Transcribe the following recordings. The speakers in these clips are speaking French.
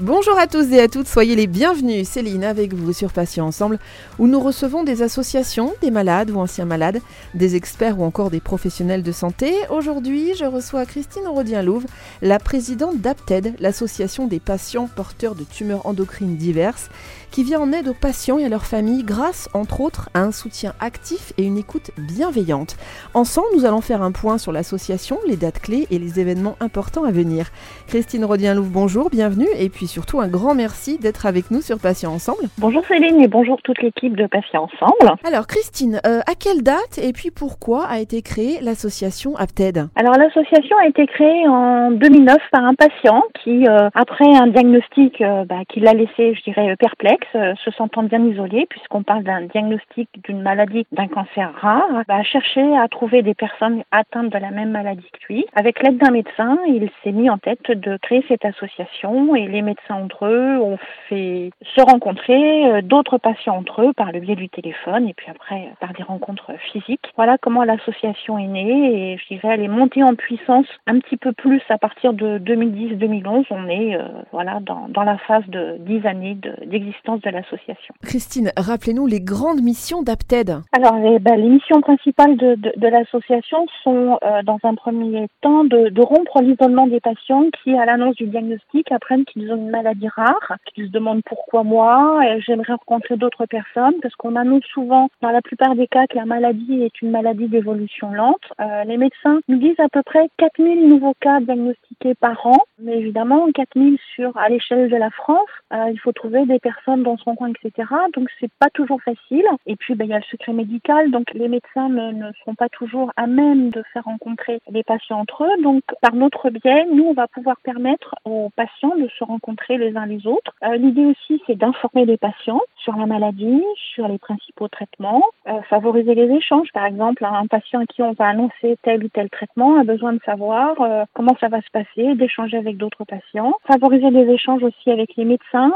Bonjour à tous et à toutes, soyez les bienvenus. Céline avec vous sur Patients Ensemble, où nous recevons des associations, des malades ou anciens malades, des experts ou encore des professionnels de santé. Aujourd'hui, je reçois Christine Rodien-Louve, la présidente d'APTED, l'association des patients porteurs de tumeurs endocrines diverses, qui vient en aide aux patients et à leurs familles grâce, entre autres, à un soutien actif et une écoute bienveillante. Ensemble, nous allons faire un point sur l'association, les dates clés et les événements importants à venir. Christine Rodien-Louve, bonjour, bienvenue, et puis surtout un grand merci d'être avec nous sur Patients Ensemble. Bonjour Céline et bonjour toute l'équipe de Patients Ensemble. Alors Christine, euh, à quelle date et puis pourquoi a été créée l'association APTED? Alors l'association a été créée en 2009 par un patient qui, euh, après un diagnostic euh, bah, qui l'a laissé, je dirais, perplexe, se sentant bien isolé, puisqu'on parle d'un diagnostic d'une maladie, d'un cancer rare, bah, a cherché à trouver des personnes atteintes de la même maladie que lui. Avec l'aide d'un médecin, il s'est mis en tête de créer cette association et les médecins entre eux ont fait se rencontrer euh, d'autres patients entre eux par le biais du téléphone et puis après euh, par des rencontres physiques. Voilà comment l'association est née et je dirais elle est montée en puissance un petit peu plus à partir de 2010-2011. On est voilà dans, dans la phase de 10 années d'existence de l'association. Christine, rappelez-nous les grandes missions d'APTED. Alors, les, ben, les, missions principales de, de, de l'association sont, euh, dans un premier temps, de, de rompre l'isolement des patients qui, à l'annonce du diagnostic, apprennent qu'ils ont maladie rare, qu'ils se demandent pourquoi moi, j'aimerais rencontrer d'autres personnes, parce qu'on annonce souvent, dans la plupart des cas, que la maladie est une maladie d'évolution lente. Euh, les médecins nous disent à peu près 4000 nouveaux cas diagnostiqués par an, mais évidemment, 4000 sur, à l'échelle de la France, euh, il faut trouver des personnes dans son coin, etc. Donc c'est pas toujours facile. Et puis ben, il y a le secret médical, donc les médecins ne, ne, sont pas toujours à même de faire rencontrer les patients entre eux. Donc par notre biais, nous on va pouvoir permettre aux patients de se rencontrer les uns les autres. Euh, L'idée aussi c'est d'informer les patients sur la maladie, sur les principaux traitements, euh, favoriser les échanges. Par exemple, un patient à qui on va annoncer tel ou tel traitement a besoin de savoir euh, comment ça va se passer, d'échanger avec d'autres patients. Favoriser les échanges aussi avec les médecins.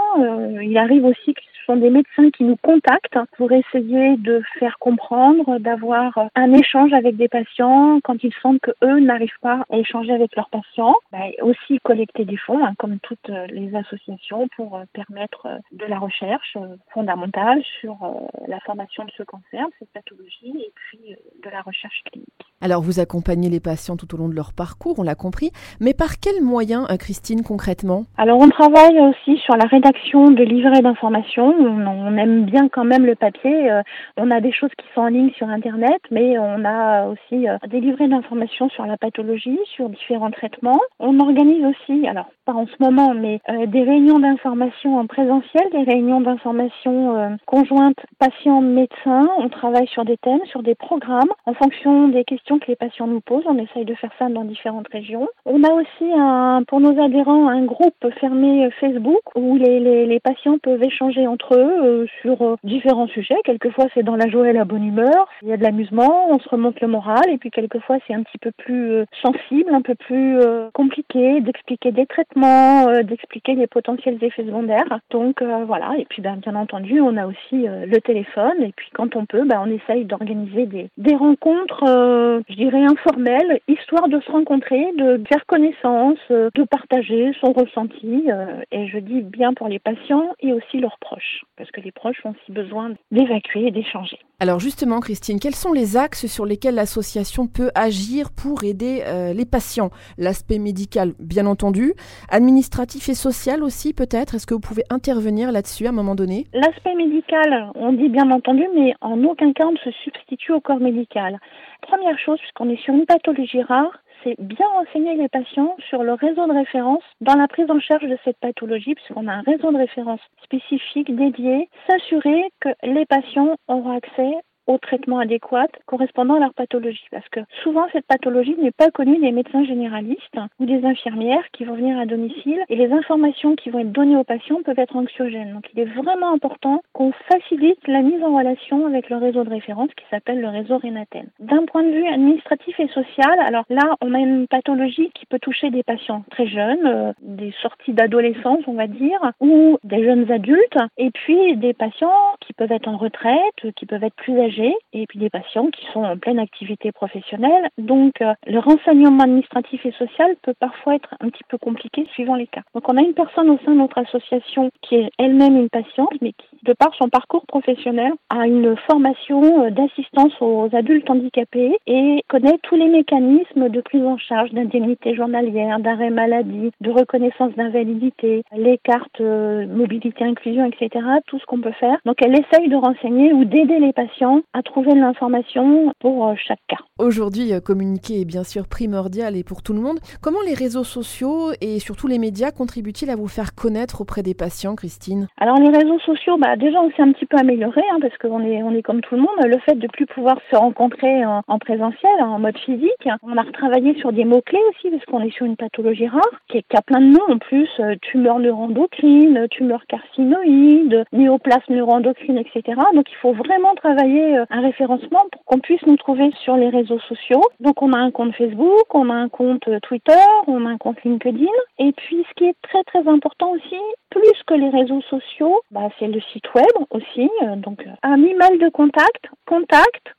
Il arrive aussi ce sont des médecins qui nous contactent pour essayer de faire comprendre, d'avoir un échange avec des patients quand ils sentent que eux n'arrivent pas à échanger avec leurs patients. Bah, aussi collecter des fonds, hein, comme toutes les associations, pour permettre de la recherche fondamentale sur la formation de ce cancer, cette pathologie, et puis de la recherche clinique. Alors vous accompagnez les patients tout au long de leur parcours, on l'a compris, mais par quels moyens, Christine, concrètement? Alors on travaille aussi sur la rédaction de livrets d'informations. On, aime bien quand même le papier. Euh, on a des choses qui sont en ligne sur Internet, mais on a aussi euh, des livrets d'informations sur la pathologie, sur différents traitements. On organise aussi, alors pas en ce moment, mais euh, des réunions d'information en présentiel, des réunions d'information conjointes patients-médecins. On travaille sur des thèmes, sur des programmes, en fonction des questions que les patients nous posent. On essaye de faire ça dans différentes régions. On a aussi, pour nos adhérents, un groupe fermé Facebook où les, les, les patients peuvent échanger entre euh, sur euh, différents sujets. Quelquefois, c'est dans la joie et la bonne humeur. Il y a de l'amusement, on se remonte le moral. Et puis, quelquefois, c'est un petit peu plus euh, sensible, un peu plus compliqué d'expliquer des traitements, d'expliquer les potentiels effets secondaires. Donc, voilà. Et puis, ben, bien entendu, on a aussi le téléphone. Et puis, quand on peut, ben, on essaye d'organiser des rencontres, je dirais, informelles, histoire de se rencontrer, de faire connaissance, de partager son ressenti. et je dis bien pour les patients et aussi leurs proches. Parce que les proches ont aussi besoin d'évacuer et d'échanger. Alors justement, Christine, quels sont les axes sur lesquels l'association peut agir pour aider euh, les patients? L'aspect médical, bien entendu, administratif et social aussi, peut-être? Est-ce que vous pouvez intervenir là-dessus à un moment donné? L'aspect médical, on dit bien entendu, mais en aucun cas on ne se substitue au corps médical. Première chose, puisqu'on est sur une pathologie rare, c'est bien renseigner les patients sur le réseau de référence dans la prise en charge de cette pathologie, puisqu'on a un réseau de référence spécifique dédié, s'assurer que les patients auront accès au traitement adéquat correspondant à leur pathologie. Parce que souvent, cette pathologie n'est pas connue des médecins généralistes ou des infirmières qui vont venir à domicile et les informations qui vont être données aux patients peuvent être anxiogènes. Donc, il est vraiment important qu'on facilite la mise en relation avec le réseau de référence qui s'appelle le réseau Renaten. D'un point de vue administratif et social, alors là, on a une pathologie qui peut toucher des patients très jeunes, euh, des sorties d'adolescence, on va dire, ou des jeunes adultes, et puis des patients qui peuvent être en retraite, qui peuvent être plus âgés et puis des patients qui sont en pleine activité professionnelle. Donc euh, le renseignement administratif et social peut parfois être un petit peu compliqué suivant les cas. Donc on a une personne au sein de notre association qui est elle-même une patiente mais qui, de par son parcours professionnel, a une formation euh, d'assistance aux adultes handicapés et connaît tous les mécanismes de prise en charge d'indemnité journalière, d'arrêt maladie, de reconnaissance d'invalidité, les cartes euh, mobilité inclusion, etc. Tout ce qu'on peut faire. Donc elle essaye de renseigner ou d'aider les patients à trouver de l'information pour euh, chaque cas. Aujourd'hui, euh, communiquer est bien sûr primordial et pour tout le monde. Comment les réseaux sociaux et surtout les médias contribuent-ils à vous faire connaître auprès des patients, Christine? Alors les réseaux sociaux, bah, déjà on s'est un petit peu amélioré hein, parce qu'on est, on est comme tout le monde. Le fait de plus pouvoir se rencontrer en, en présentiel, en mode physique, on a retravaillé sur des mots-clés aussi parce qu'on est sur une pathologie rare qui, qui a plein de noms en plus, euh, tumeur neuroendocrine, tumeur carcinoïde, néoplasme neuroendocrine, etc. Donc il faut vraiment travailler euh, un référencement pour qu'on puisse nous trouver sur les réseaux sociaux. Donc on a un compte Facebook, on a un compte euh, Twitter, on a un compte LinkedIn. Et puis ce qui est très très important aussi, plus que les réseaux sociaux, bah, c'est le site web aussi. Euh, donc un email de contact, contact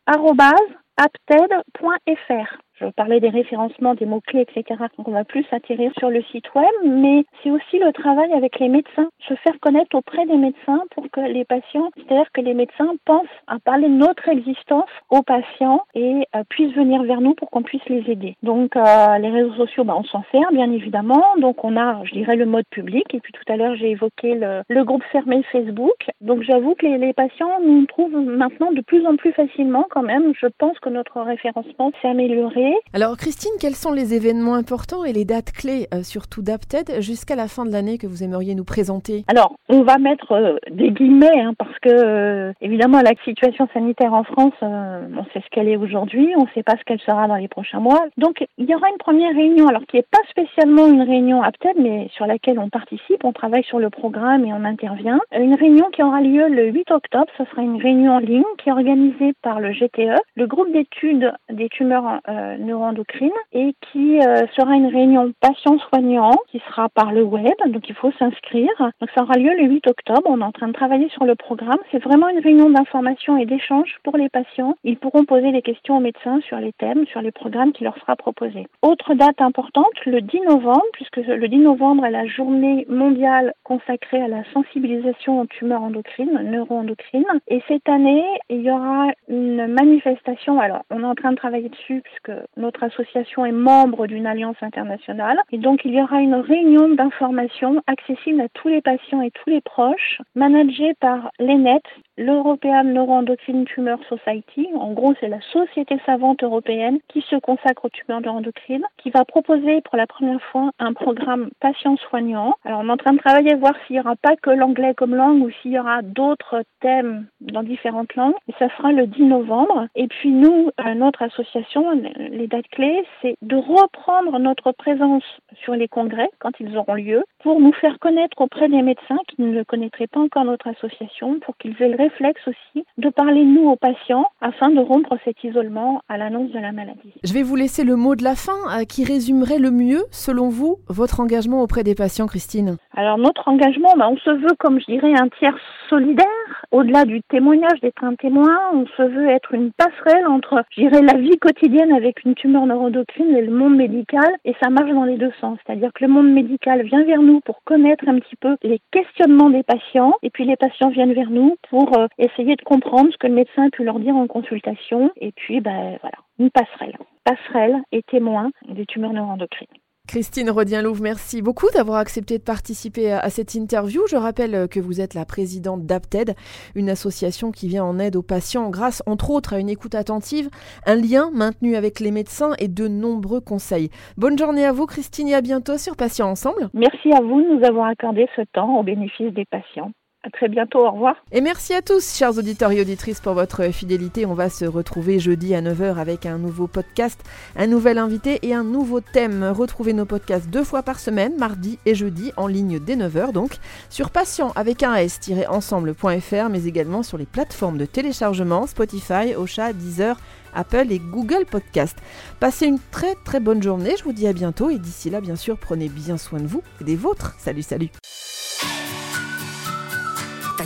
apted.fr. Je parlais des référencements, des mots-clés, etc. Donc on va plus atterrir sur le site web, mais c'est aussi le travail avec les médecins, se faire connaître auprès des médecins pour que les patients, c'est-à-dire que les médecins pensent à parler de notre existence aux patients et euh, puissent venir vers nous pour qu'on puisse les aider. Donc euh, les réseaux sociaux, bah, on s'en sert bien évidemment. Donc on a, je dirais, le mode public et puis tout à l'heure j'ai évoqué le, le, groupe fermé Facebook. Donc j'avoue que les, les patients nous trouvent maintenant de plus en plus facilement quand même. Je pense que notre référencement s'est amélioré alors Christine, quels sont les événements importants et les dates clés, euh, surtout d'Apted, jusqu'à la fin de l'année que vous aimeriez nous présenter? Alors, on va mettre euh, des guillemets, hein, parce que euh, évidemment la situation sanitaire en France, on sait ce qu'elle est aujourd'hui, on ne sait pas ce qu'elle sera dans les prochains mois. Donc il y aura une première réunion, alors qui n'est pas spécialement une réunion Apted, mais sur laquelle on participe, on travaille sur le programme et on intervient. Une réunion qui aura lieu le 8 octobre, ce sera une réunion en ligne qui est organisée par le GTE, le groupe d'études des tumeurs neuroendocrine et qui euh, sera une réunion patient-soignant qui sera par le web, donc il faut s'inscrire. Donc ça aura lieu le 8 octobre, on est en train de travailler sur le programme. C'est vraiment une réunion d'information et d'échange pour les patients. Ils pourront poser des questions aux médecins sur les thèmes, sur les programmes qui leur sera proposé. Autre date importante, le 10 novembre, puisque le 10 novembre est la journée mondiale consacrée à la sensibilisation aux tumeurs endocrines, neuroendocrines. Et cette année, il y aura une manifestation. Alors, on est en train de travailler dessus puisque notre association est membre d'une alliance internationale et donc il y aura une réunion d'information accessible à tous les patients et tous les proches, managée par l'ENET, l'European Neuroendocrine Tumor Society. En gros, c'est la société savante européenne qui se consacre aux tumeurs neuroendocrines, qui va proposer pour la première fois un programme patient-soignant. Alors, on est en train de travailler, voir s'il n'y aura pas que l'anglais comme langue ou s'il y aura d'autres thèmes dans différentes langues. Et ça sera le 10 novembre. Et puis, nous, euh, notre association, les dates clés, c'est de reprendre notre présence sur les congrès quand ils auront lieu pour nous faire connaître auprès des médecins qui ne connaîtraient pas encore notre association, pour qu'ils aient le réflexe aussi de parler nous aux patients afin de rompre cet isolement à l'annonce de la maladie. Je vais vous laisser le mot de la fin euh, qui résumerait le mieux, selon vous, votre engagement auprès des patients, Christine? Alors notre engagement, bah, on se veut, comme je dirais, un tiers solidaire. Au-delà du témoignage, d'être un témoin, on se veut être une passerelle entre, je la vie quotidienne avec une tumeur neuroendocrine et le monde médical. Et ça marche dans les deux sens. C'est-à-dire que le monde médical vient vers nous pour connaître un petit peu les questionnements des patients. Et puis les patients viennent vers nous pour euh, essayer de comprendre ce que le médecin a pu leur dire en consultation. Et puis, ben voilà, une passerelle. Passerelle et témoin des tumeurs neuroendocrines. Christine Rodien-Louvre, merci beaucoup d'avoir accepté de participer à cette interview. Je rappelle que vous êtes la présidente d'APTED, une association qui vient en aide aux patients grâce, entre autres, à une écoute attentive, un lien maintenu avec les médecins et de nombreux conseils. Bonne journée à vous, Christine, et à bientôt sur Patients Ensemble. Merci à vous nous avoir accordé ce temps au bénéfice des patients. À très bientôt, au revoir. Et merci à tous, chers auditeurs et auditrices, pour votre fidélité. On va se retrouver jeudi à 9h avec un nouveau podcast, un nouvel invité et un nouveau thème. Retrouvez nos podcasts deux fois par semaine, mardi et jeudi, en ligne dès 9h donc, sur patient avec un s-ensemble.fr, mais également sur les plateformes de téléchargement Spotify, Ocha, Deezer, Apple et Google Podcast. Passez une très très bonne journée, je vous dis à bientôt et d'ici là, bien sûr, prenez bien soin de vous et des vôtres. Salut, salut.